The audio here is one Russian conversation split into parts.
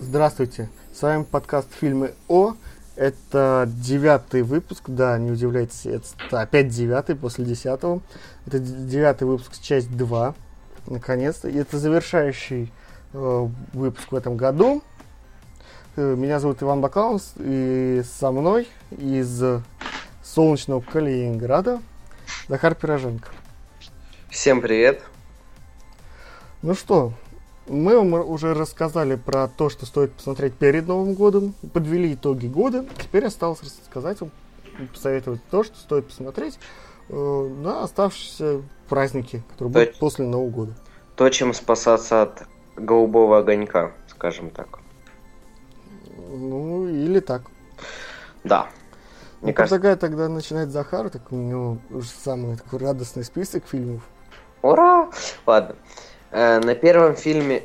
Здравствуйте, с вами подкаст «Фильмы О». Это девятый выпуск, да, не удивляйтесь, это опять девятый после десятого. Это девятый выпуск, часть 2, наконец-то. И это завершающий э, выпуск в этом году. Э, меня зовут Иван Баклаус, и со мной из солнечного Калининграда Захар Пироженко. Всем привет. Ну что, мы вам уже рассказали про то, что стоит посмотреть перед Новым годом, подвели итоги года. Теперь осталось рассказать вам, посоветовать то, что стоит посмотреть э, на оставшиеся праздники, которые то, будут после Нового года. То, чем спасаться от голубого огонька, скажем так. Ну, или так. Да. Мне ну, кажется... предлагаю тогда начинать Захар, так у него уже самый такой радостный список фильмов. Ура! Ладно. Э, на первом фильме...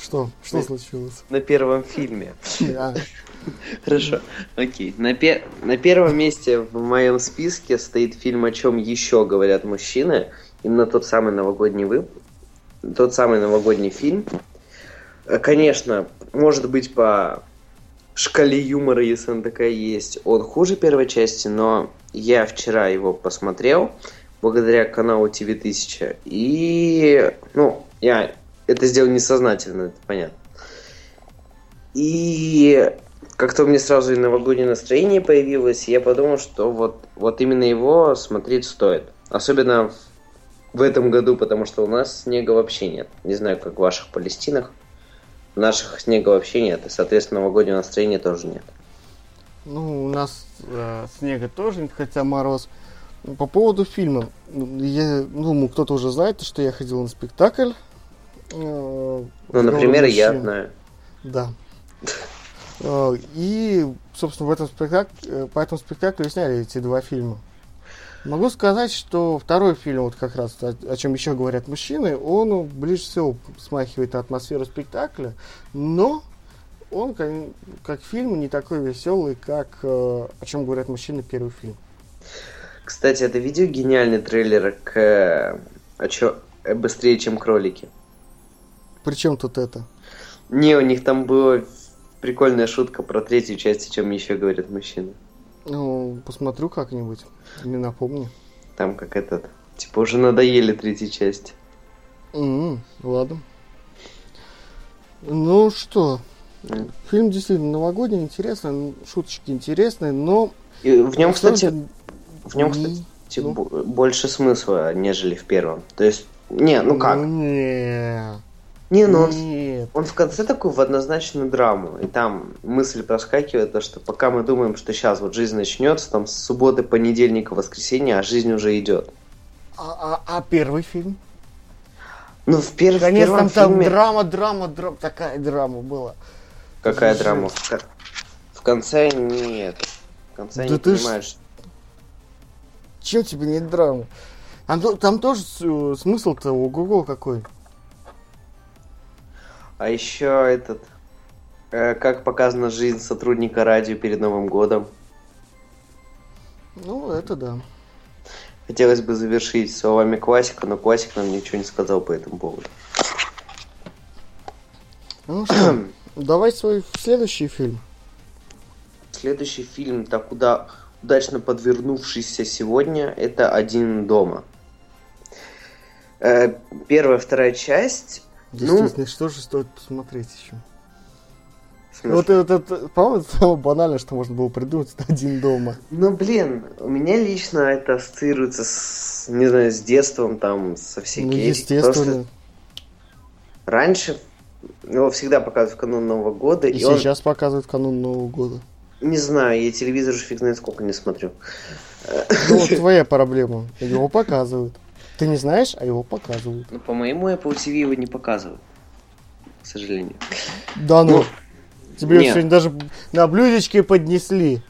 Что? Что случилось? На первом фильме. Хорошо, окей. На, пер... на первом месте в моем списке стоит фильм «О чем еще говорят мужчины». Именно тот самый новогодний вып... Тот самый новогодний фильм. Э, конечно, может быть, по шкале юмора, если он такая есть, он хуже первой части, но я вчера его посмотрел благодаря каналу ТВ-1000. И, ну, я это сделал несознательно, это понятно. И как-то у меня сразу и новогоднее настроение появилось, и я подумал, что вот, вот именно его смотреть стоит. Особенно в, в этом году, потому что у нас снега вообще нет. Не знаю, как в ваших Палестинах. В наших снега вообще нет, и, соответственно, новогоднего настроения тоже нет. Ну, у нас э, снега тоже нет, хотя мороз. По поводу фильма. Я, ну, кто-то уже знает, что я ходил на спектакль. Э, ну, например, я знаю. Да. Э, и, собственно, в этом спектакле, э, по этому спектаклю сняли эти два фильма. Могу сказать, что второй фильм, вот как раз о, о чем еще говорят мужчины, он ближе всего смахивает атмосферу спектакля, но он как, как фильм не такой веселый, как о чем говорят мужчины первый фильм. Кстати, это видео гениальный трейлер к а чё, э, быстрее, чем кролики. Причем тут это? Не, у них там была прикольная шутка про третью часть, о чем еще говорят мужчины. Ну, посмотрю как-нибудь. Не напомни. Там как этот. Типа уже надоели третья часть. Mm-hmm, ладно. Ну что, mm. фильм действительно новогодний, интересный, шуточки интересные, но... И в нем, кстати, в нем, кстати, ну. больше смысла, нежели в первом. То есть, не, ну как? Ну, не. Не, ну он, он в конце такой в однозначную драму. И там мысль проскакивает, то, что пока мы думаем, что сейчас вот жизнь начнется, там с субботы, понедельника, воскресенья, а жизнь уже идет. А, а, а первый фильм? Ну, в, пер... Конечно, в первом там фильме... драма, драма, драма, такая драма была. Какая драма? В конце нет. В конце да не понимаешь, ж... Чем тебе нет драмы? Там, там тоже смысл-то у Google какой. А еще этот... Э, как показана жизнь сотрудника радио перед Новым годом. Ну, это да. Хотелось бы завершить словами классика, но классик нам ничего не сказал по этому поводу. Ну что, давай свой следующий фильм. Следующий фильм, так куда удачно подвернувшийся сегодня, это «Один дома». Э, первая, вторая часть... Действительно, ну, что же стоит посмотреть еще? Вот это, это по-моему, самое банальное, что можно было придумать, это один дома. Ну, блин, у меня лично это ассоциируется с, не знаю, с детством, там, со всякими... Ну, естественно. Просто раньше его всегда показывают в канун Нового года. И, и сейчас он... показывают в канун Нового года. Не знаю, я телевизор фиг знает сколько не смотрю. Ну, вот твоя проблема. Его показывают. Ты не знаешь, а его показывают. Ну, по моему Apple TV его не показывают. К сожалению. Да ну. ну Тебе Нет. сегодня даже на блюдечке поднесли.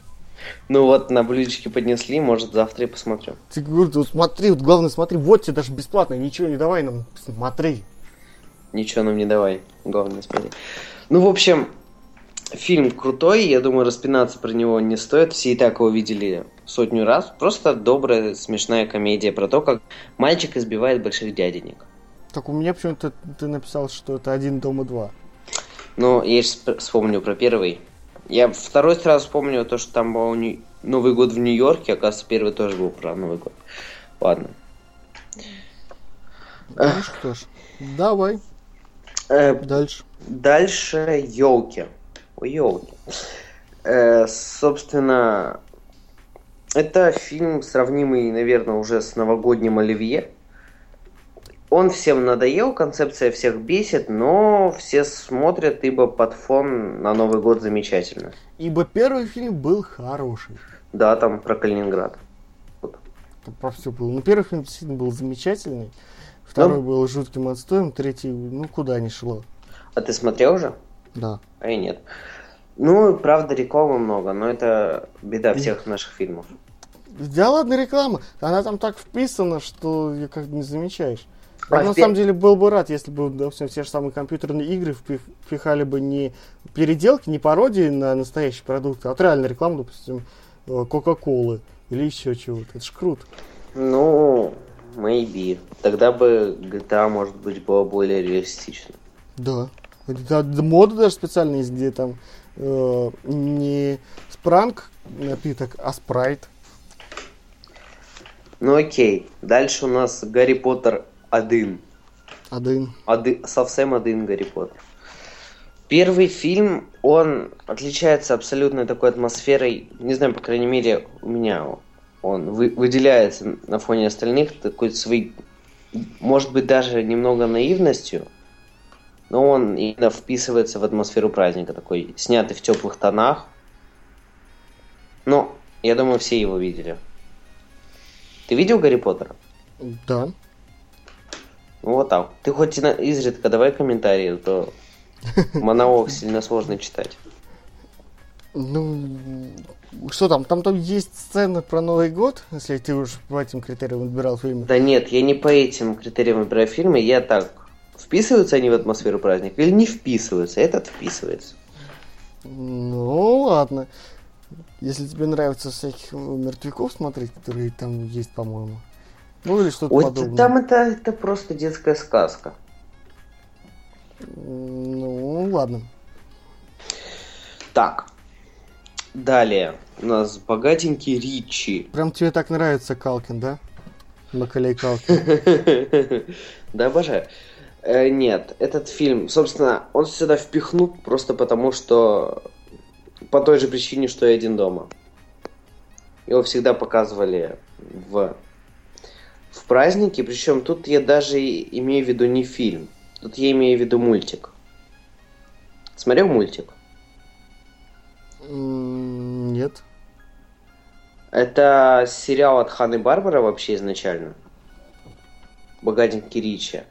Ну вот, на блюдечке поднесли, может, завтра и посмотрю. Ты говорю, вот смотри, вот главное смотри, вот тебе даже бесплатно, ничего не давай нам, смотри. Ничего нам не давай, главное смотри. Ну, в общем, фильм крутой, я думаю, распинаться про него не стоит. Все и так его видели сотню раз. Просто добрая, смешная комедия про то, как мальчик избивает больших дяденек. Так у меня почему-то ты написал, что это один дома два. Ну, я сейчас вспомню про первый. Я второй сразу вспомнил то, что там был Новый год в Нью-Йорке, оказывается, первый тоже был про Новый год. Ладно. Ну что ж, давай, Э, дальше. Дальше елки. Ой, елки. собственно, это фильм, сравнимый, наверное, уже с новогодним Оливье. Он всем надоел, концепция всех бесит, но все смотрят, ибо под фон на Новый год замечательно. Ибо первый фильм был хороший. Да, там про Калининград. Там про все было. Ну, первый фильм действительно был замечательный. Второй был жутким отстоем, третий, ну, куда ни шло. А ты смотрел уже? Да. А я нет. Ну, правда, рекламы много, но это беда всех наших фильмов. Да ладно, реклама. Она там так вписана, что ее как бы не замечаешь. А Я на в пе- самом деле был бы рад, если бы, допустим, те же самые компьютерные игры впих- впихали бы не переделки, не пародии на настоящий продукт, а вот реально рекламу, допустим, э, Кока-Колы или еще чего-то. Это ж круто. Ну, maybe. Тогда бы GTA, может быть, была более реалистична. Да. Это да, мода даже специально есть, где там э, не спранг напиток, а спрайт. Ну окей. Дальше у нас Гарри Поттер 1. Один. Ади- совсем один Гарри Поттер. Первый фильм, он отличается абсолютно такой атмосферой, не знаю, по крайней мере, у меня он вы- выделяется на фоне остальных такой своей, может быть, даже немного наивностью, но он именно вписывается в атмосферу праздника, такой снятый в теплых тонах. Ну, я думаю, все его видели. Ты видел Гарри Поттера? Да. Ну вот так. Ты хоть изредка давай комментарии, а то монолог сильно сложно читать. Ну, что там? Там там есть сцена про Новый год, если ты уж по этим критериям выбирал фильмы. Да нет, я не по этим критериям выбираю фильмы, я так. Вписываются они в атмосферу праздника или не вписываются? Этот вписывается. Ну, ладно. Если тебе нравится всяких мертвяков смотреть, которые там есть, по-моему. Ну, или что-то Ой, подобное. там это, это просто детская сказка. Ну, ладно. Так. Далее. У нас богатенький Ричи. Прям тебе так нравится Калкин, да? Макалей Калкин. Да, обожаю. Э, Нет, этот фильм, собственно, он сюда впихнут просто потому, что по той же причине, что и один дома. Его всегда показывали в, в празднике, причем тут я даже имею в виду не фильм, тут я имею в виду мультик. Смотрел мультик? Нет. Это сериал от Ханы Барбара вообще изначально. Богатенький Ричи.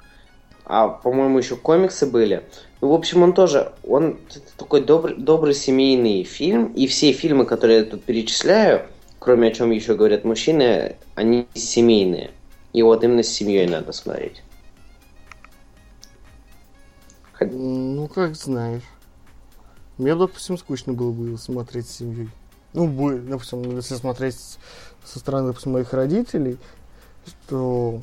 А, по-моему, еще комиксы были. Ну, в общем, он тоже, он такой добрый, добрый семейный фильм. И все фильмы, которые я тут перечисляю, кроме о чем еще говорят мужчины, они семейные. И вот именно с семьей надо смотреть. Ну, как знаешь. Мне, допустим, скучно было бы его смотреть с семьей. Ну, допустим, если смотреть со стороны, допустим, моих родителей, то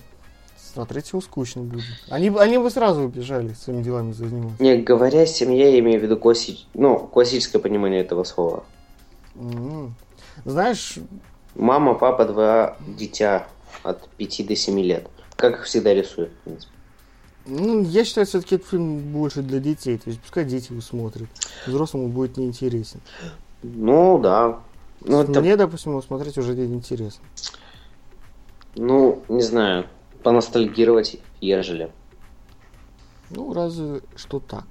смотреть его скучно будет. Они, бы- они бы сразу убежали своими делами заниматься. Не, говоря семья, я имею в виду класси... ну, классическое понимание этого слова. М. Знаешь, Мама, папа, два дитя от 5 до 7 лет. Как их всегда рисуют, в принципе. ну, я считаю, все-таки этот фильм больше для детей. То есть пускай дети его смотрят. Взрослому будет неинтересен. Ну, да. Ну, это, Мне, допустим, его смотреть уже интересно. ну, не знаю, поностальгировать, ежели. Ну, разве что так.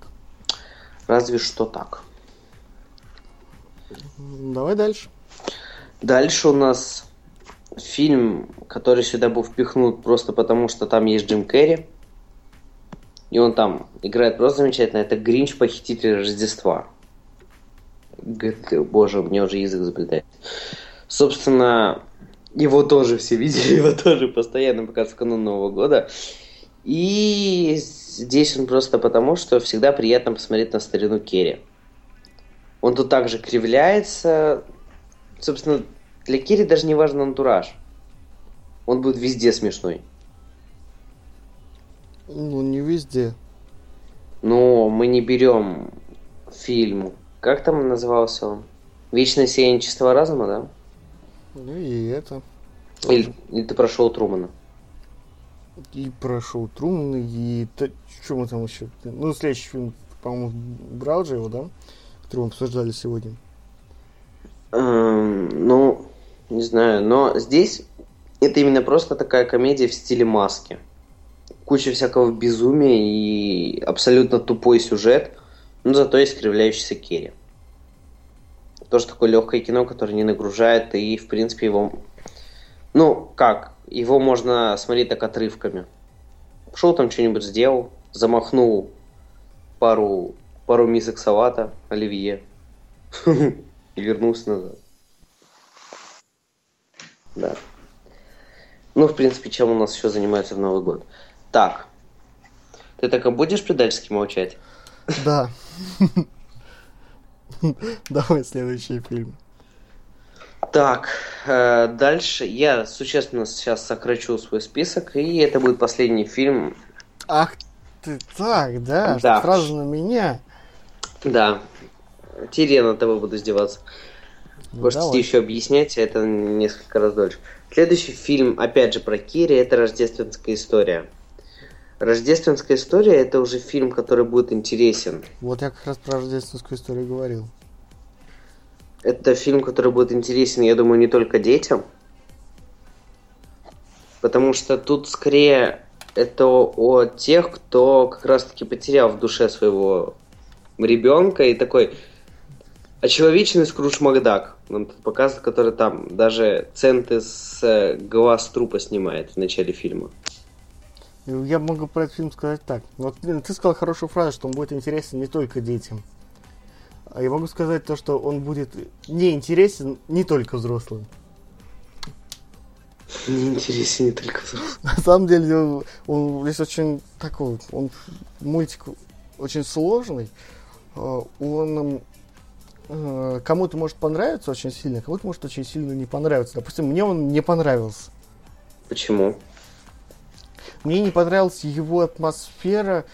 Разве что так. Давай дальше. Дальше у нас фильм, который сюда был впихнут просто потому, что там есть Джим Керри. И он там играет просто замечательно. Это Гринч, похититель Рождества. Боже, мне уже язык заплетает. Собственно, его тоже все видели, его тоже постоянно показывают в канун Нового года. И здесь он просто потому, что всегда приятно посмотреть на старину Керри. Он тут также кривляется. Собственно, для Керри даже не важен антураж. Он будет везде смешной. Ну, не везде. Но мы не берем фильм. Как там назывался он? Вечное сияние чистого разума, да? Ну и это. Или, или ты прошел Трумана? И прошел Трумана, и то, что мы там еще? Ну, следующий фильм, по-моему, брал же его, да? Который мы обсуждали сегодня. Эм, ну, не знаю, но здесь это именно просто такая комедия в стиле маски. Куча всякого безумия и абсолютно тупой сюжет, но зато есть кривляющийся Керри. Тоже такое легкое кино, которое не нагружает, и, в принципе, его... Ну, как? Его можно смотреть так отрывками. Пошел там что-нибудь сделал, замахнул пару, пару мисок салата, оливье, и вернулся назад. Да. Ну, в принципе, чем у нас еще занимается в Новый год. Так. Ты так и будешь предательски молчать? Да. Давай следующий фильм. Так, э, дальше я существенно сейчас сокращу свой список, и это будет последний фильм. Ах ты так, да? Да. Сразу на меня. Да. Теперь на тобой буду издеваться. Ну, Можете давай. еще объяснять, а это несколько раз дольше. Следующий фильм, опять же, про Кири, это «Рождественская история». «Рождественская история» — это уже фильм, который будет интересен. Вот я как раз про рождественскую историю говорил. Это фильм, который будет интересен, я думаю, не только детям. Потому что тут скорее это о тех, кто как раз-таки потерял в душе своего ребенка и такой очеловеченный Скрудж Макдак. Нам тут показывают, который там даже центы с э, глаз трупа снимает в начале фильма. Я могу про этот фильм сказать так. Вот ты сказал хорошую фразу, что он будет интересен не только детям. А я могу сказать то, что он будет не интересен не только взрослым. Не интересен не только взрослым. На самом деле, он, он здесь очень такой, он мультик очень сложный. Э, Он э, кому-то может понравиться очень сильно, кому-то может очень сильно не понравиться. Допустим, мне он не понравился. Почему? Мне не понравилась его атмосфера.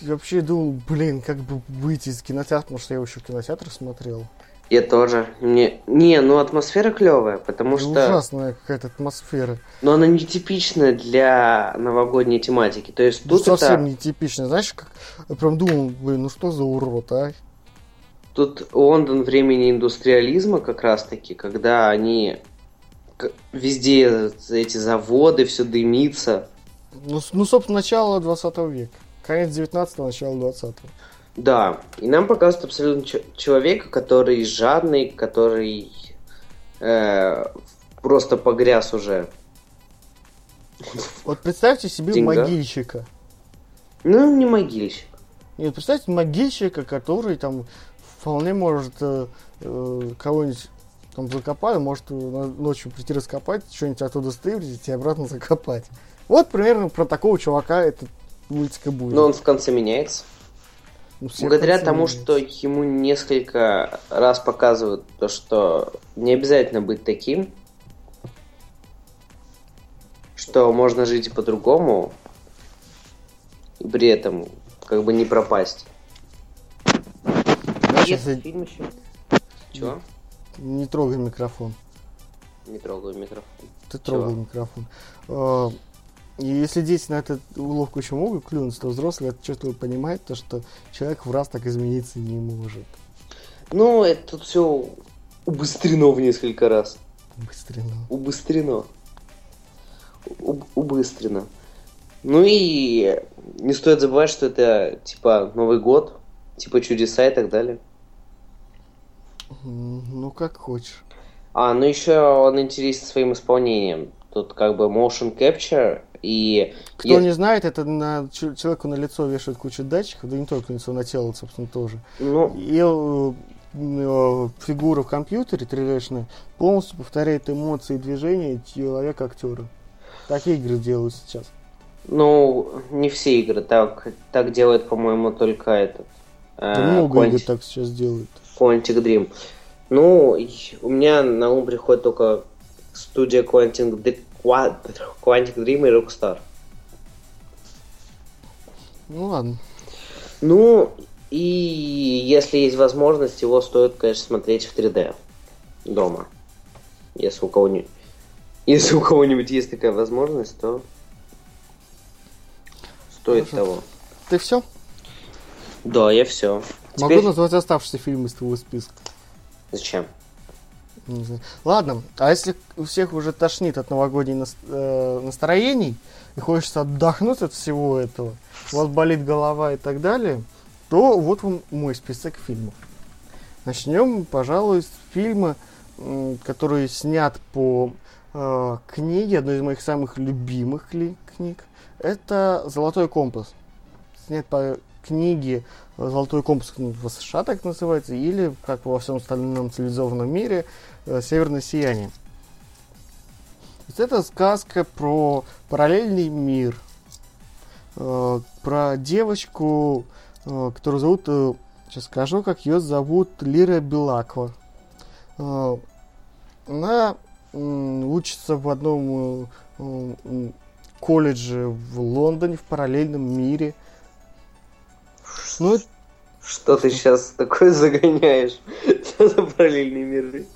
И вообще думал, блин, как бы выйти из кинотеатра, потому что я его еще в кинотеатре смотрел. Я тоже. Мне... Не, ну атмосфера клевая, потому что... Ужасная какая-то атмосфера. Но она нетипичная для новогодней тематики. То есть Ну, тут совсем это... нетипично. Знаешь, как я прям думал, блин, ну что за урод, а? Тут Лондон времени индустриализма как раз-таки, когда они везде эти заводы, все дымится. Ну, ну, собственно, начало 20 века. Конец 19 начало 20 Да, и нам показывают абсолютно человека, который жадный, который э, просто погряз уже. Вот представьте себе Деньга. могильщика. Ну, не могильщик. Нет, представьте могильщика, который там вполне может э, э, кого-нибудь там закопать, может э, ночью прийти раскопать, что-нибудь оттуда стырить и обратно закопать. Вот примерно про такого чувака этот мультик и будет. Но он в конце меняется. Ну, Благодаря тому, что ему несколько раз показывают то, что не обязательно быть таким, что можно жить и по-другому, и при этом как бы не пропасть. Знаешь, Есть если- фильм еще? Чего? Не трогай микрофон. Не трогаю микрофон. Ты Чего? трогал микрофон. И если дети на эту уловку еще могут клюнуть, то взрослые отчетливо понимают, то, что человек в раз так измениться не может. Ну, это тут все убыстрено в несколько раз. Быстрее. ну. Убыстрено. Уб- убыстрено. Ну и не стоит забывать, что это типа Новый год, типа чудеса и так далее. Ну, как хочешь. А, ну еще он интересен своим исполнением. Тут как бы motion capture и... Кто е- не знает, это на человеку на лицо вешают кучу датчиков, да не только на лицо, на тело, собственно, тоже. Ну, И э, э, фигура в компьютере 3D полностью повторяет эмоции и движения человека-актера. Такие игры делают сейчас. Ну, не все игры. Так, так делает, по-моему, только этот. Да э, много Quantic... игр так сейчас делают. Quantic Dream. Ну, у меня на ум приходит только студия Quantic, Quantic Dream и Rockstar. Ну ладно. Ну, и если есть возможность, его стоит, конечно, смотреть в 3D дома. Если у кого-нибудь если у кого-нибудь есть такая возможность, то стоит Хорошо. того. Ты все? Да, я все. Могу Теперь... назвать оставшиеся фильмы из твоего списка. Зачем? Знаю. Ладно, а если у всех уже тошнит от новогодних э, настроений и хочется отдохнуть от всего этого, у вас болит голова и так далее, то вот вам мой список фильмов. Начнем, пожалуй, с фильма, который снят по э, книге, одной из моих самых любимых книг. Это «Золотой компас». Снят по книге «Золотой компас» в США так называется, или, как во всем остальном цивилизованном мире, э, «Северное сияние». Это сказка про параллельный мир, э, про девочку, э, которую зовут, сейчас скажу, как ее зовут, Лира Белаква. Она учится в одном колледже в Лондоне, в параллельном мире. Ну, что ты сейчас такое загоняешь? Что за параллельные миры?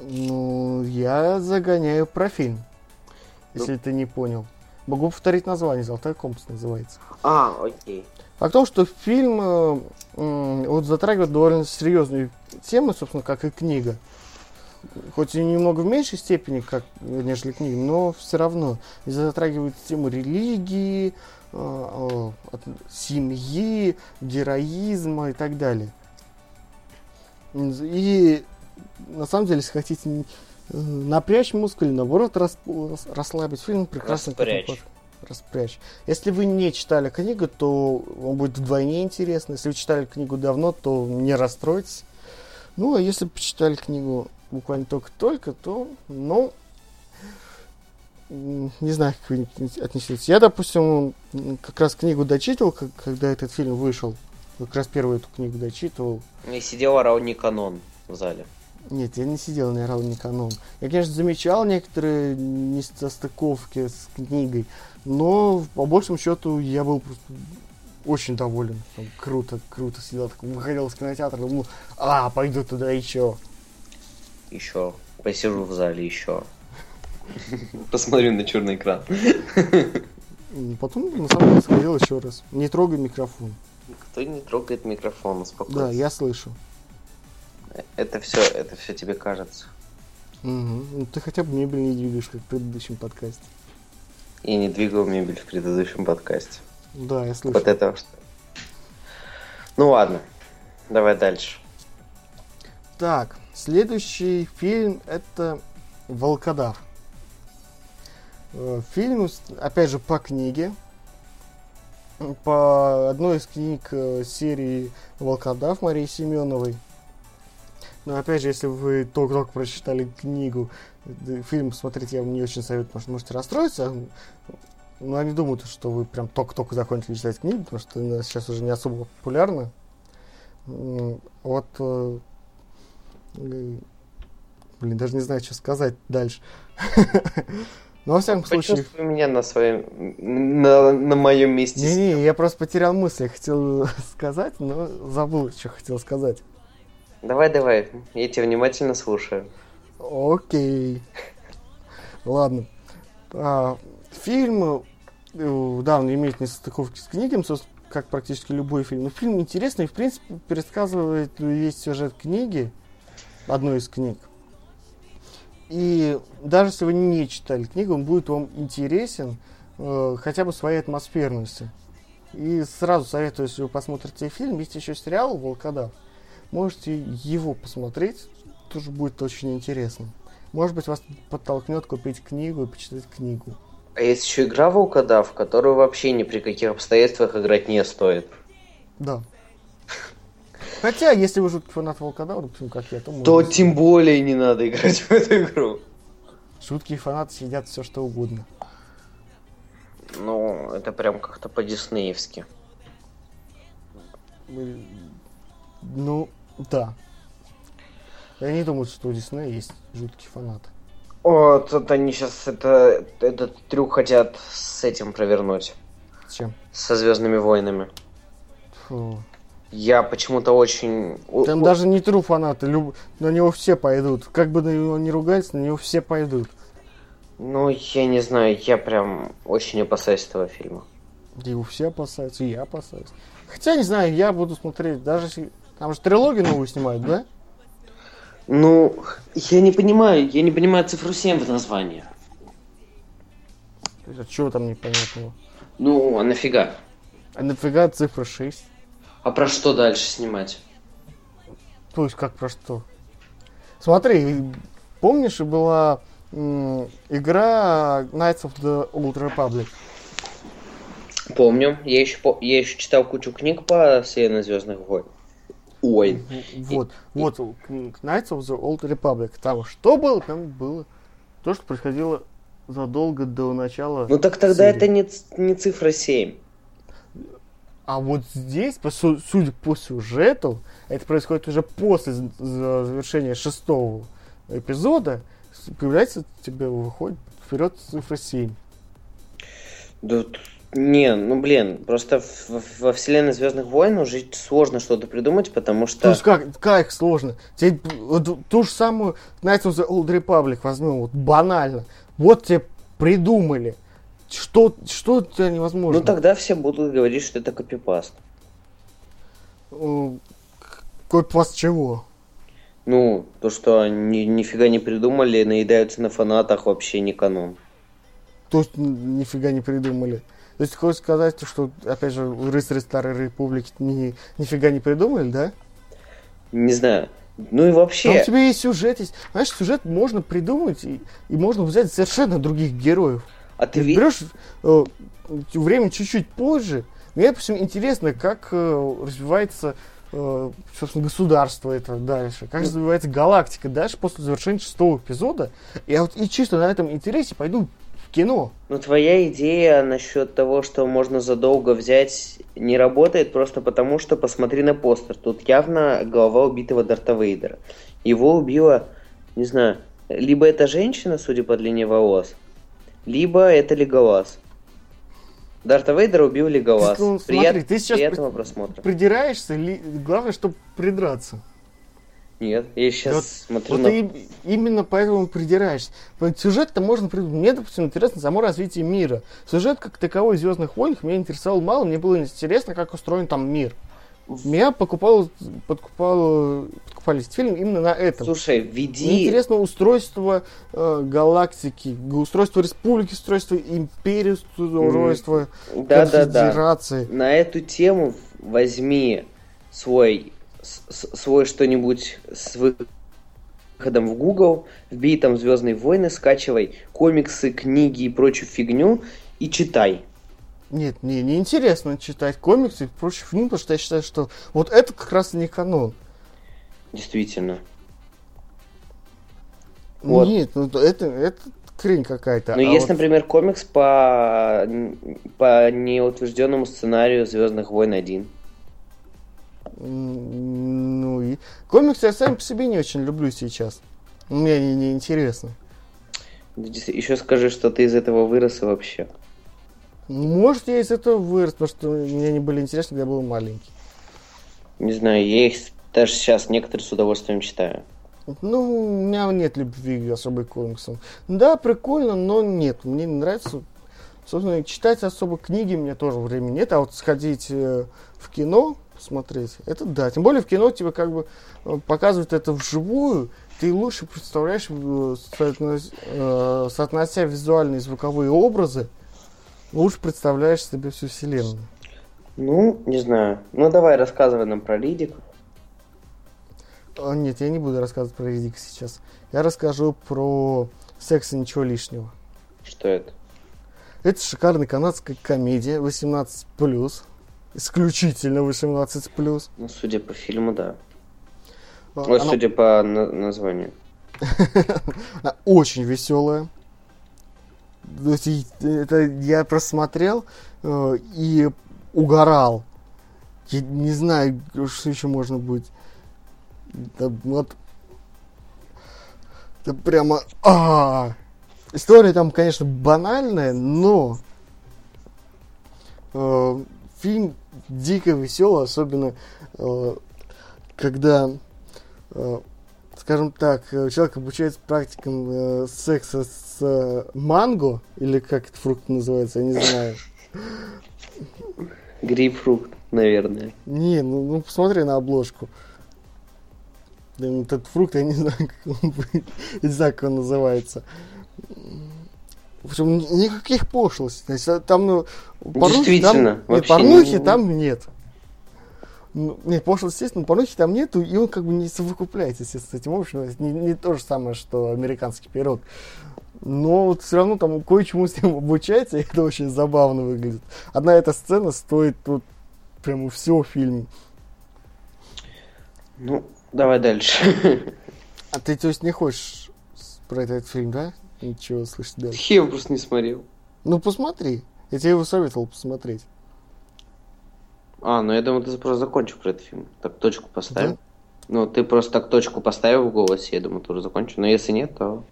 Ну, я загоняю про фильм. Если ну. ты не понял. Могу повторить название, «Золотой компас» называется. А, окей. Факт в том, что фильм э, э, вот затрагивает довольно серьезные темы, собственно, как и книга хоть и немного в меньшей степени, как, нежели книги, но все равно затрагивает тему религии, э, э, семьи, героизма и так далее. И на самом деле, если хотите э, напрячь или наоборот рас, расслабить фильм, прекрасно распрячь. распрячь. Если вы не читали книгу, то он будет вдвойне интересно. Если вы читали книгу давно, то не расстройтесь. Ну, а если почитали книгу буквально только-только, то, ну, не знаю, как вы отнесетесь. Я, допустим, как раз книгу дочитывал, когда этот фильм вышел. Как раз первую эту книгу дочитывал. И сидел орал не канон в зале. Нет, я не сидел, не орал не канон. Я, конечно, замечал некоторые несостыковки с книгой, но по большему счету я был просто очень доволен. Там, круто, круто сидел, так, выходил из кинотеатра, думал, а, пойду туда еще еще посижу в зале еще. Посмотрю на черный экран. Потом, на самом деле, сходил еще раз. Не трогай микрофон. Никто не трогает микрофон, успокойся. Да, я слышу. Это все, это все тебе кажется. Угу. Ну, ты хотя бы мебель не двигаешь, как в предыдущем подкасте. Я не двигал мебель в предыдущем подкасте. Да, я слышу. Вот это что. Ну ладно, давай дальше. Так, Следующий фильм это Волкодав. Э, фильм, опять же, по книге. По одной из книг э, серии Волкодав Марии Семеновой. Но опять же, если вы только-только прочитали книгу, фильм смотреть я вам не очень советую, потому что можете расстроиться. Но они думают, что вы прям только-только закончили читать книгу, потому что она сейчас уже не особо популярна. Вот э, Блин, даже не знаю, что сказать дальше. Но во всяком случае... Почувствуй меня на своем... На, на моем месте. Не-не, я просто потерял мысль. Я хотел сказать, но забыл, что хотел сказать. Давай, давай. Я тебя внимательно слушаю. Окей. Ладно. А, фильм, э, да, он имеет несостыковки с книгами, как практически любой фильм. Но фильм интересный, в принципе, пересказывает весь сюжет книги одной из книг. И даже если вы не читали книгу, он будет вам интересен э, хотя бы своей атмосферностью. И сразу советую, если вы посмотрите фильм, есть еще сериал «Волкодав». Можете его посмотреть, тоже будет очень интересно. Может быть, вас подтолкнет купить книгу и почитать книгу. А есть еще игра «Волкодав», которую вообще ни при каких обстоятельствах играть не стоит. Да. Хотя, если вы жуткий фанат Волкодава, допустим, как я, то можно... То тем более не надо играть в эту игру. Жуткие фанаты сидят все что угодно. Ну, это прям как-то по-диснеевски. Ну, да. Я не думаю, что у Диснея есть жуткие фанаты. О, тут они сейчас это, этот трюк хотят с этим провернуть. С чем? Со Звездными войнами. Фу. Я почему-то очень... Там даже не тру фанаты, люб... на него все пойдут. Как бы на него не ругались, на него все пойдут. Ну, я не знаю, я прям очень опасаюсь этого фильма. Его все опасаются, и я опасаюсь. Хотя, не знаю, я буду смотреть, даже если... Там же трилогию новую снимают, да? Ну, я не понимаю, я не понимаю цифру 7 в названии. А чего там непонятного? Ну, а нафига? А нафига цифра 6? А про что дальше снимать? То есть, как про что? Смотри, помнишь, была игра Knights of the Old Republic? Помню, я еще, я еще читал кучу книг по вселенной Звездных войн. Ой. Вот, вот, к- Knights of the Old Republic. Там что было? Там было то, что происходило задолго до начала Ну так тогда серии. это не, не цифра 7. А вот здесь, по су- судя по сюжету, это происходит уже после завершения шестого эпизода, появляется тебе выходит вперед цифра 7. Да, не, ну блин, просто в- в- во вселенной Звездных войн уже сложно что-то придумать, потому То что... есть как, как сложно? Тебе вот ту же самую Knights of the Old Republic возьмем, вот банально. Вот тебе придумали. Что, что тебя невозможно? Ну тогда все будут говорить, что это копипаст. Э, Копипаст чего? Ну, то, что они нифига не придумали, наедаются на фанатах, вообще не канон. То есть нифига не придумали. То есть хочешь сказать, что, опять же, рыцари Старой Республики ни, нифига не придумали, да? Не знаю. Ну и Там вообще, у тебя есть сюжет, есть. Знаешь, сюжет можно придумать и, и можно взять совершенно других героев. А ты Ты ви- берешь э, время чуть-чуть позже. Мне, допустим, интересно, как э, развивается, э, собственно, государство это дальше, как развивается галактика дальше после завершения шестого эпизода. Я вот и чисто на этом интересе пойду в кино. Ну, твоя идея насчет того, что можно задолго взять, не работает просто потому, что посмотри на постер. Тут явно голова убитого Дарта Вейдера. Его убила, не знаю, либо это женщина, судя по длине волос, либо это Леголас. Дарта Вейдера убил Леголас. Ты, ну, смотри, Прият- ты сейчас Приятного при- просмотра. Придираешься, ли, главное, чтобы придраться. Нет, я сейчас Вот- смотрю Вот на... ты и- именно поэтому придираешься. Сюжет-то можно придумать. Мне, допустим, интересно само развитие мира. Сюжет как таковой в Звездных войнах меня интересовал мало. Мне было интересно, как устроен там мир. Меня покупал, подкупал, подкупали этот фильм именно на этом. Слушай, Мне веди... интересно устройство э, галактики, устройство республики, устройство империи, устройство конфедерации. на эту тему возьми свой, с- свой что-нибудь с выходом в Google, вбей там Звездные войны, скачивай комиксы, книги и прочую фигню и читай. Нет, мне не интересно читать комиксы и прочую фигню, потому что я считаю, что вот это как раз не канон. Действительно. Вот. Нет, ну это, это хрень какая-то. Но А есть, вот- например, комикс по, по неутвержденному сценарию Звездных войн 1. М, Ну и комиксы я сам по себе не очень люблю сейчас. Мне они не интересны. Еще скажи, что ты из этого вырос вообще. Может, я из этого вырос, потому что мне они были интересны, когда я был маленький. Не знаю, я их даже сейчас некоторые с удовольствием читаю. Ну, у меня нет любви особой к комиксам. Да, прикольно, но нет. Мне не нравится. Собственно, читать особо книги мне тоже времени нет, а вот сходить э, в кино, посмотреть, это да. Тем более в кино тебе как бы э, показывают это вживую, ты лучше представляешь, э, соотнося визуальные и звуковые образы, лучше представляешь себе всю вселенную. Ну, не знаю. Ну, давай, рассказывай нам про Ридик. А, нет, я не буду рассказывать про Риддика сейчас. Я расскажу про секс и ничего лишнего. Что это? Это шикарная канадская комедия 18+. исключительно 18+. Ну, судя по фильму, да. А, она- судя по на- названию. Она очень веселая. То это я просмотрел э, и угорал. Я не знаю, что еще можно быть. Да, вот. Это прямо. а История там, конечно, банальная, но э, фильм дико веселый, особенно э, когда э, скажем так, э, человек обучается практикам э, секса с э, манго, или как этот фрукт называется, я не знаю. Грейпфрукт, наверное. Не, ну, ну посмотри на обложку. Блин, Этот фрукт, я не знаю, как он, не знаю, как он называется. В общем, ни- никаких пошлостей. Там, ну, Действительно, там, нет, порнухи не- там нет. Ну, нет, пошлость, естественно, порнухи там нету, и он как бы не совокупляется, естественно, с этим обществом. Это не, не то же самое, что американский пирог. Но вот все равно там кое-чему с ним обучается, и это очень забавно выглядит. Одна эта сцена стоит тут прямо всего фильма. Ну, давай дальше. А ты, то есть, не хочешь про этот фильм, да? Ничего слышать дальше. Я его просто не смотрел. Ну, посмотри. Я тебе его советовал посмотреть. А, ну я думаю, ты просто закончил про этот фильм. Так точку поставил. Да? Ну, ты просто так точку поставил в голосе, я думаю, ты уже закончил. Но если нет, то...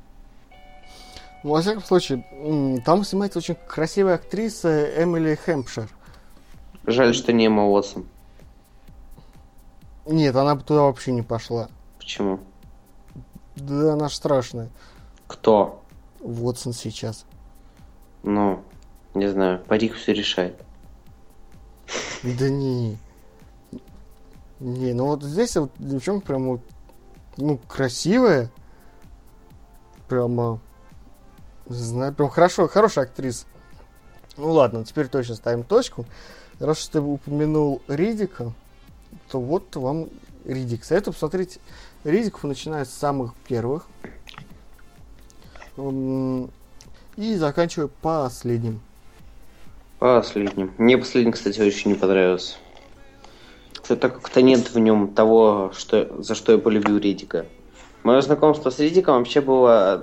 Ну, во всяком случае, там снимается очень красивая актриса Эмили Хэмпшир. Жаль, что не Эмма Уотсон. Нет, она бы туда вообще не пошла. Почему? Да она ж страшная. Кто? Вотсон сейчас. Ну, не знаю, парик все решает. Да не. Не, ну вот здесь вот девчонка прям вот, ну, красивая. Прямо, не знаю, прям хорошо, хорошая актриса. Ну ладно, теперь точно ставим точку. Раз уж ты упомянул Ридика, то вот вам Ридик. Советую посмотреть Ридиков, начиная с самых первых. И заканчивая последним. Последним. Мне последний, кстати, очень не понравился. Что-то как-то нет в нем того, что, за что я полюбил Ридика. Мое знакомство с Ридиком вообще было...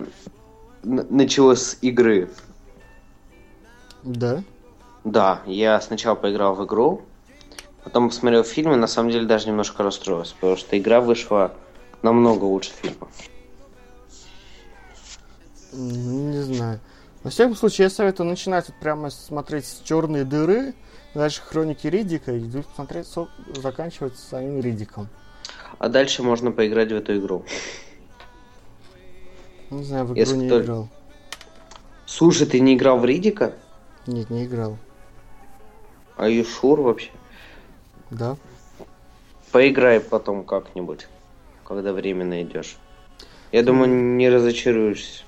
Началось с игры. Да? Да, я сначала поиграл в игру, потом посмотрел фильм и на самом деле даже немножко расстроился, потому что игра вышла намного лучше фильма. Не знаю. Во всяком случае, я советую начинать вот прямо смотреть с черные дыры, дальше хроники Ридика, и смотреть, заканчивать самим Ридиком. А дальше можно поиграть в эту игру. Не знаю, в игру Если не кто- играл. Слушай, ты не играл в Ридика? Нет, не играл. А you sure вообще? Да? Поиграй потом как-нибудь, когда время найдешь. Я думаю, не разочаруешься.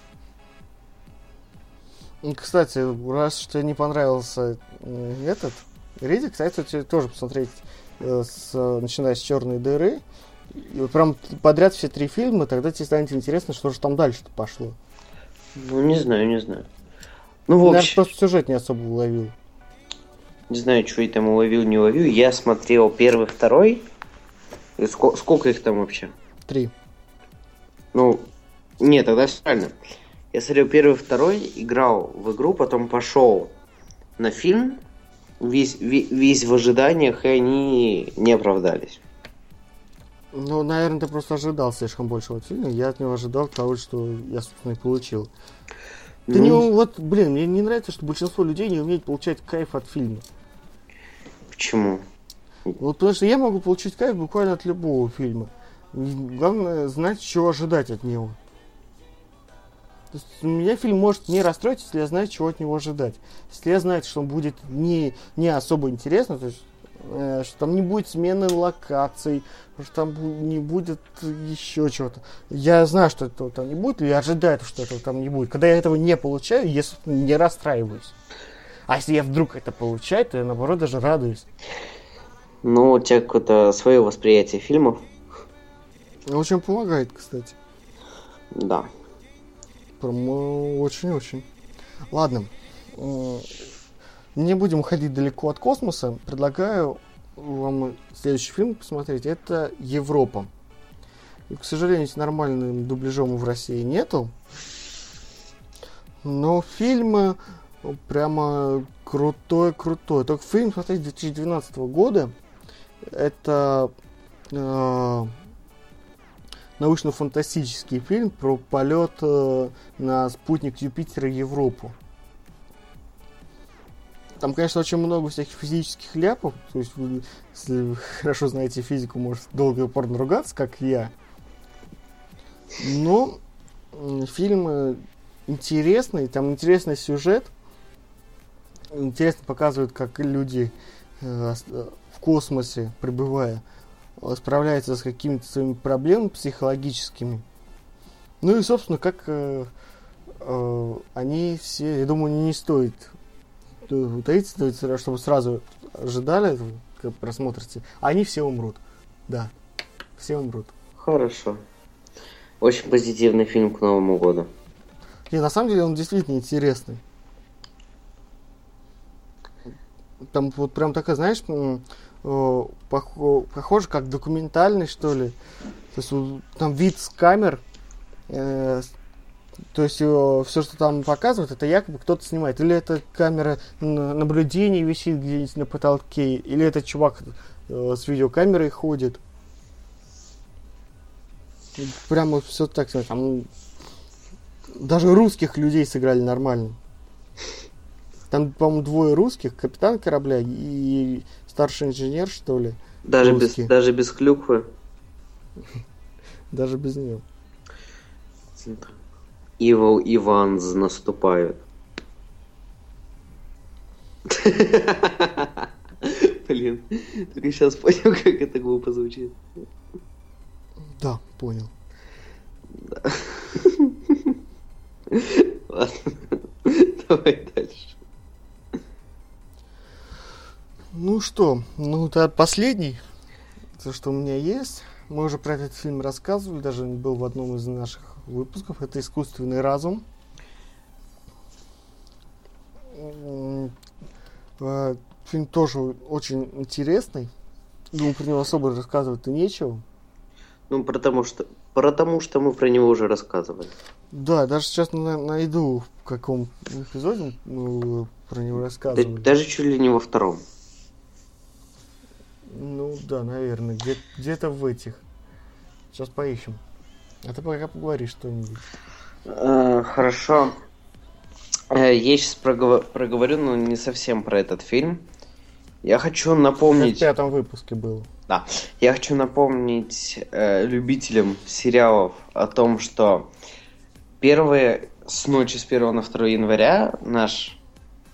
Ну, Кстати, раз что не понравился э, этот Ридик, советую тебе тоже посмотреть, э, с, э, начиная с черной дыры. И прям подряд все три фильма, тогда тебе станет интересно, что же там дальше-то пошло. Ну, не знаю, не знаю. Ну, в Наверное, общем, просто сюжет не особо уловил. не знаю, что я там уловил, не уловил. Я смотрел первый, второй. И ско- сколько их там вообще? Три. Ну, нет, тогда все правильно. Я смотрел первый, второй, играл в игру, потом пошел на фильм, весь, ве- весь в ожиданиях, и они не оправдались. Ну, наверное, ты просто ожидал слишком большего фильма. Я от него ожидал того, что я, собственно, и получил. Ты Ну, не, вот, блин, мне не нравится, что большинство людей не умеет получать кайф от фильма. Почему? Вот потому что я могу получить кайф буквально от любого фильма. Главное знать, чего ожидать от него. То есть меня фильм может не расстроить, если я знаю, чего от него ожидать. Если я знаю, что он будет не, не особо интересно, то есть э, что там не будет смены локаций, что там бу- не будет еще чего-то. Я знаю, что этого там не будет, или я ожидаю, что этого там не будет. Когда я этого не получаю, я собственно, не расстраиваюсь. А если я вдруг это получаю, то я наоборот даже радуюсь. Ну, у тебя какое-то свое восприятие фильмов. Очень помогает, кстати. Да. Э, очень-очень. Ладно. Не будем уходить далеко от космоса. Предлагаю вам следующий фильм посмотреть. Это Европа. И, к сожалению, с нормальным дубляжом в России нету. Но фильм прямо крутой-крутой. Только фильм, смотреть 2012 года. Это э, научно-фантастический фильм про полет э, на спутник Юпитера Европу. Там, конечно, очень много всяких физических ляпов. То есть, вы, если вы хорошо знаете физику, может долго и упорно ругаться, как я. Но фильм интересный, там интересный сюжет. Интересно показывают, как люди э, в космосе, пребывая, справляются с какими-то своими проблемами психологическими. Ну и, собственно, как э, э, они все, я думаю, не стоит таиться, чтобы сразу ожидали, как просмотрите, они все умрут. Да, все умрут. Хорошо. Очень позитивный фильм к Новому году. Не, на самом деле он действительно интересный. Там вот прям такая, знаешь, похоже как документальный, что ли. То есть там вид с камер, э, то есть все, что там показывают, это якобы кто-то снимает. Или это камера наблюдения висит где-нибудь на потолке, или это чувак э, с видеокамерой ходит. Прямо все так, там даже русских людей сыграли нормально. Там, по-моему, двое русских, капитан корабля и старший инженер, что ли. Даже без, даже без клюквы. Даже без нее. Evil Иванс наступают. Блин, только сейчас понял, как это глупо звучит. Да, понял. Ладно, давай Ну что, ну это последний, то, что у меня есть. Мы уже про этот фильм рассказывали, даже был в одном из наших выпусков. Это «Искусственный разум». Э, фильм тоже очень интересный. Думаю, про него особо рассказывать-то нечего. Ну, потому что, потому что мы про него уже рассказывали. Да, даже сейчас найду, в каком эпизоде мы про него рассказывали. Да, даже чуть ли не во втором. Ну да, наверное, где- где-то в этих. Сейчас поищем. А ты пока поговори что-нибудь. Э, хорошо. Э, я сейчас проговор- проговорю, но не совсем про этот фильм. Я хочу напомнить... в пятом выпуске был. Да. Я хочу напомнить э, любителям сериалов о том, что первые с ночи с 1 на 2 января наш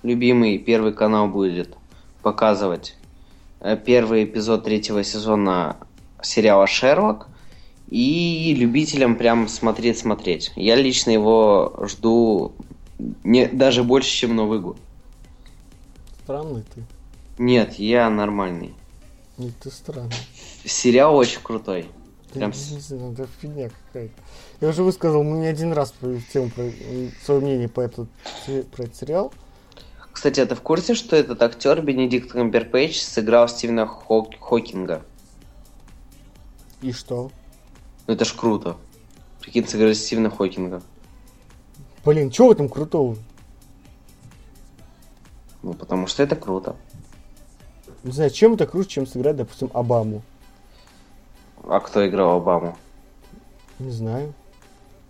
любимый первый канал будет показывать первый эпизод третьего сезона сериала Шерлок и любителям прям смотреть-смотреть. Я лично его жду не, даже больше, чем Новый год. Странный ты. Нет, я нормальный. Нет, ты странный. Сериал очень крутой. Прям... Не знаю, это фигня какая-то. Я уже высказал ну, не один раз тему про, свое мнение по этот, про этот сериал. Кстати, а ты в курсе, что этот актер Бенедикт Камберпейдж сыграл Стивена Хок... Хокинга? И что? Ну это ж круто. Прикинь, сыграть Стивена Хокинга. Блин, что в этом крутого? Ну, потому что это круто. Не знаю, чем это круче, чем сыграть, допустим, Обаму. А кто играл Обаму? Не знаю.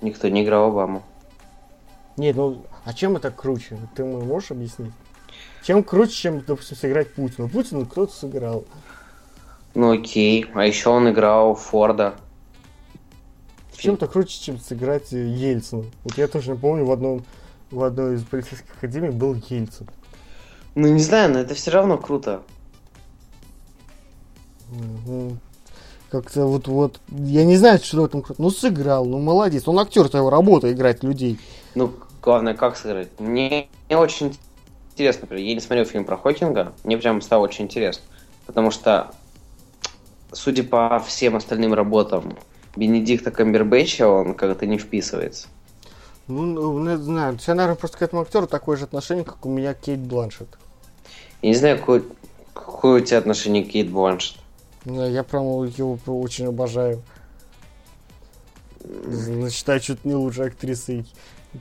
Никто не играл Обаму. Нет, ну, а чем это круче? Ты можешь объяснить? Чем круче, чем, допустим, сыграть Путина? Путина кто-то сыграл. Ну окей. А еще он играл Форда. Чем-то круче, чем сыграть Ельцина. Вот я точно помню, в одном в одной из полицейских академий был Ельцин. Ну не знаю, но это все равно круто. Как-то вот, вот, я не знаю, что в этом круто. Ну, сыграл, ну, молодец. Он актер, это его работа играть людей. Ну, главное, как сыграть. Мне, мне очень интересно, например, я не смотрел фильм про Хокинга, мне прям стало очень интересно. Потому что, судя по всем остальным работам Бенедикта Камбербэтча, он как-то не вписывается. Ну, ну, не знаю. У тебя, наверное, просто к этому актеру такое же отношение, как у меня к Кейт Бланшет. Я не знаю, какое, какое у тебя отношение к Кейт Бланшет. Я прям его очень обожаю. Считаю, чуть не лучшей актрисой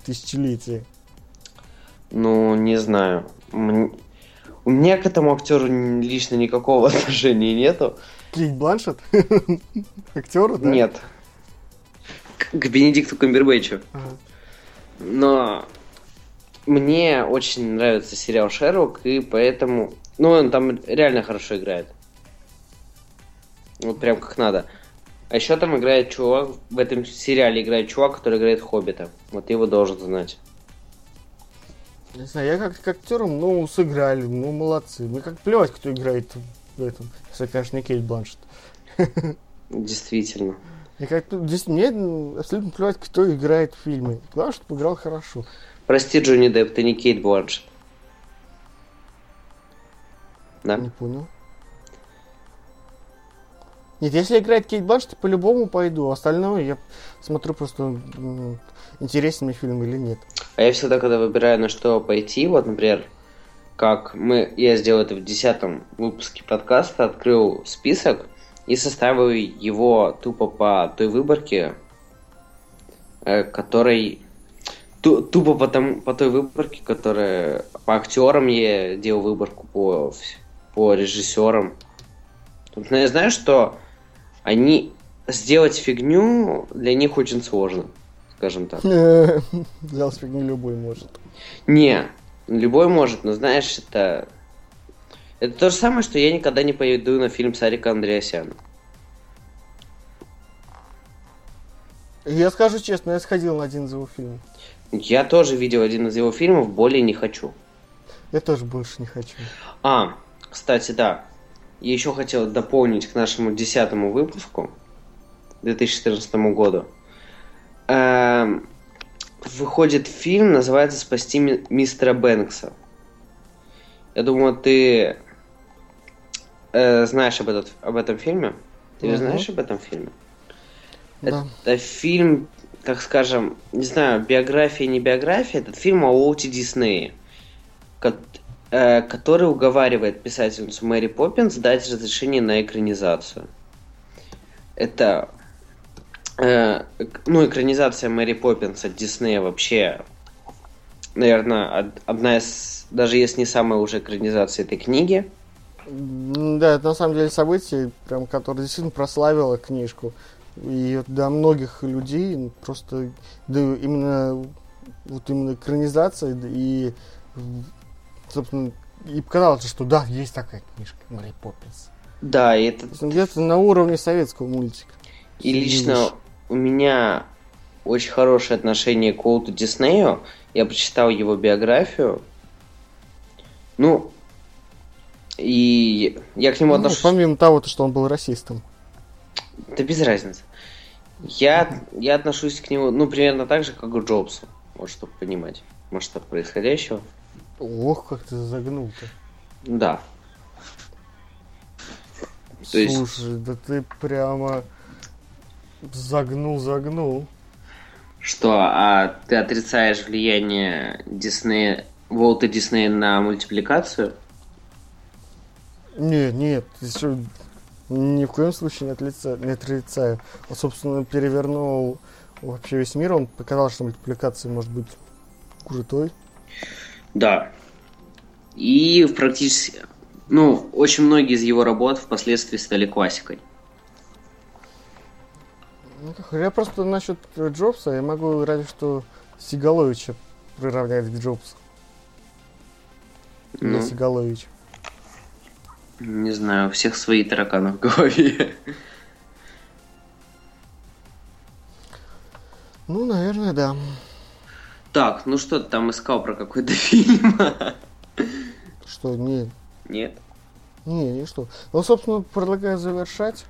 тысячелетия. Ну, не знаю. У меня к этому актеру лично никакого отношения нету. Кейт Бланшет? Актеру, да? Нет. К Бенедикту Камбербэтчу. Ага. Но мне очень нравится сериал Шерлок, и поэтому... Ну, он там реально хорошо играет. Вот прям как надо. А еще там играет чувак, в этом сериале играет чувак, который играет Хоббита. Вот его должен знать. Не знаю, я как к актерам, ну, сыграли, ну, молодцы. Мне как плевать, кто играет в этом. Если, конечно, не Кейт Бланшет. Действительно. И как здесь мне абсолютно плевать, кто играет в фильме. Главное, чтобы играл хорошо. Прости, Джонни Депп, ты не Кейт Бланшет. Да? Не понял. Нет, если играет Кейт то по-любому пойду. Остальное я смотрю просто, интересен мне фильм или нет. А я всегда, когда выбираю, на что пойти, вот, например, как мы, я сделал это в десятом выпуске подкаста, открыл список и составил его тупо по той выборке, э, которой тупо по, тому, по той выборке, которая по актерам я делал выборку по, по режиссерам. Я знаю, что они сделать фигню для них очень сложно, скажем так. Сделать фигню любой может. Не, любой может, но знаешь, это... Это то же самое, что я никогда не пойду на фильм Сарика Андреасяна. Я скажу честно, я сходил на один из его фильмов. Я тоже видел один из его фильмов, более не хочу. Я тоже больше не хочу. А, кстати, да еще хотел дополнить к нашему десятому выпуску 2014 году. Эм, выходит фильм, называется «Спасти мистера Бэнкса». Я думаю, ты э, знаешь об, этот, об этом фильме? Ты угу. знаешь об этом фильме? Да. Это фильм, как скажем, не знаю, биография, не биография, этот фильм о Уолте Диснее. Э, который уговаривает писательницу Мэри Поппинс дать разрешение на экранизацию. Это э, ну, экранизация Мэри Поппинс от Диснея вообще, наверное, одна из, даже если не самая уже экранизация этой книги. Да, это на самом деле событие, прям, которое действительно прославило книжку. И для многих людей просто да, именно вот именно экранизация и собственно, и показалось, что да, есть такая книжка Мэри Поппинс. Да, и это... Где-то на уровне советского мультика. И лично у меня очень хорошее отношение к Уолту Диснею. Я прочитал его биографию. Ну, и я к нему ну, отношусь... Помимо того, что он был расистом. Да без разницы. Я, я отношусь к нему, ну, примерно так же, как к Джобсу. Вот, чтобы понимать масштаб происходящего. Ох, как ты загнул-то. Да. То Слушай, есть... да ты прямо загнул, загнул. Что, а ты отрицаешь влияние Диснея, Волта Диснея на мультипликацию? Нет, нет, еще ни в коем случае не, отлица, не отрицаю. Он, собственно, перевернул вообще весь мир, он показал, что мультипликация может быть крутой. Да. И практически, ну, очень многие из его работ впоследствии стали классикой. Ну, я просто насчет Джобса, я могу разве что Сигаловича приравнять к Джобсу. Ну, Сигалович. Не знаю, у всех свои тараканы в голове. Ну, наверное, да. Так, ну что ты там искал про какой-то фильм? Что, нет. Нет? Не, не что. Ну, собственно, предлагаю завершать.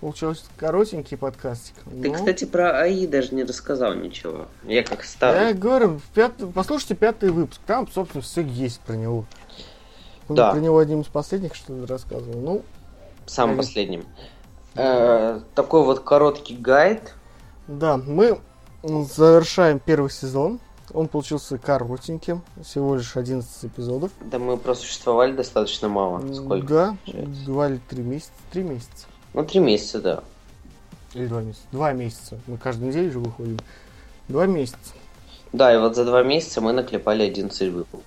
Получился коротенький подкастик. Ты, но... кстати, про АИ даже не рассказал ничего. Я как старый. Я говорю, пят... послушайте пятый выпуск. Там, собственно, все есть про него. Да. Про него одним из последних что то рассказывал. Ну, Самым АИ. последним. Э, такой вот короткий гайд. Да, мы завершаем первый сезон Он получился коротеньким, всего лишь 11 эпизодов. Да мы просуществовали достаточно мало. Сколько? Да, получается? два или три месяца. Три месяца. Ну, три месяца, да. Или два месяца. Два месяца. Мы каждую неделю же выходим. Два месяца. Да, и вот за два месяца мы наклепали 11 выпусков.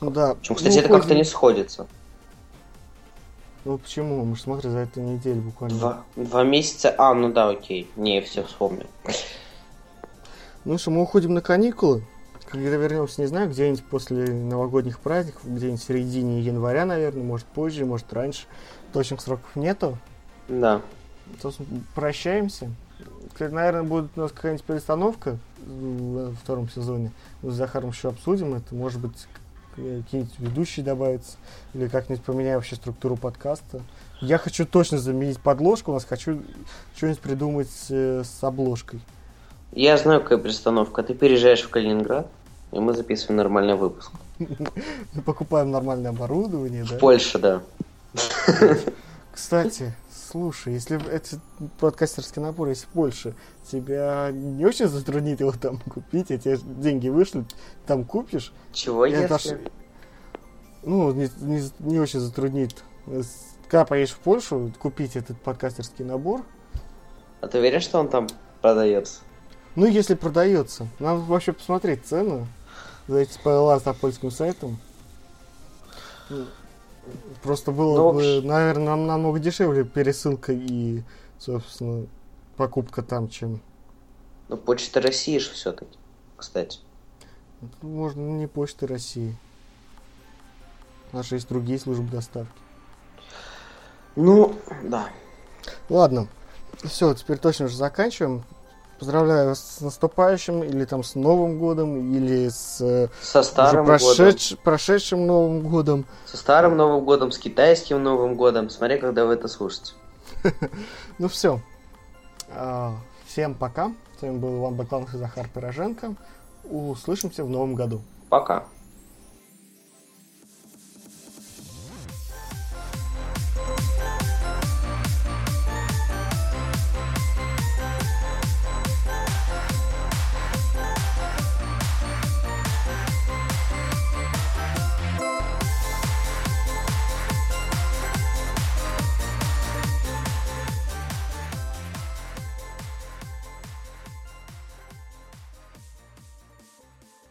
Ну да. Причем, кстати, Ну, это как-то не сходится. Ну почему? Мы же смотрим за эту неделю буквально. Два, два месяца... А, ну да, окей. Не, все вспомнил. Ну что, мы уходим на каникулы. Когда вернемся, не знаю, где-нибудь после новогодних праздников, где-нибудь в середине января, наверное, может позже, может раньше. Точных сроков нету. Да. То прощаемся. Кстати, наверное, будет у нас какая-нибудь перестановка во втором сезоне. Мы с Захаром еще обсудим это. Может быть, какие-нибудь ведущие добавятся. Или как-нибудь поменяем вообще структуру подкаста. Я хочу точно заменить подложку. У нас хочу что-нибудь придумать э, с обложкой. Я знаю, какая перестановка. Ты переезжаешь в Калининград, и мы записываем нормальный выпуск. Мы покупаем нормальное оборудование, да? В Польше, да. Кстати, слушай, если этот подкастерский набор есть в Польше, тебя не очень затруднит его там купить, а тебе деньги вышлют, там купишь, Чего если... ж- ну, не, не- не очень затруднит. Когда поедешь в Польшу, купить этот подкастерский набор, А ты уверен, что он там продается? Ну, если продается, надо вообще посмотреть цену, зайти по по польским сайтам. Просто было Ну, бы, наверное, намного дешевле пересылка и, собственно, покупка там, чем... Ну, Почта России же все-таки, кстати. Можно не Почты России. Наши есть другие службы доставки. Ну, да. Ладно, все, теперь точно же заканчиваем. Поздравляю с наступающим, или там с Новым годом, или с э, Со старым уже годом. прошедш- прошедшим Новым годом. Со старым Новым годом, с китайским Новым годом. Смотри, когда вы это слушаете. Ну все. Всем пока. С вами был Иван Бакланов и Захар Пироженко. Услышимся в новом году. Пока.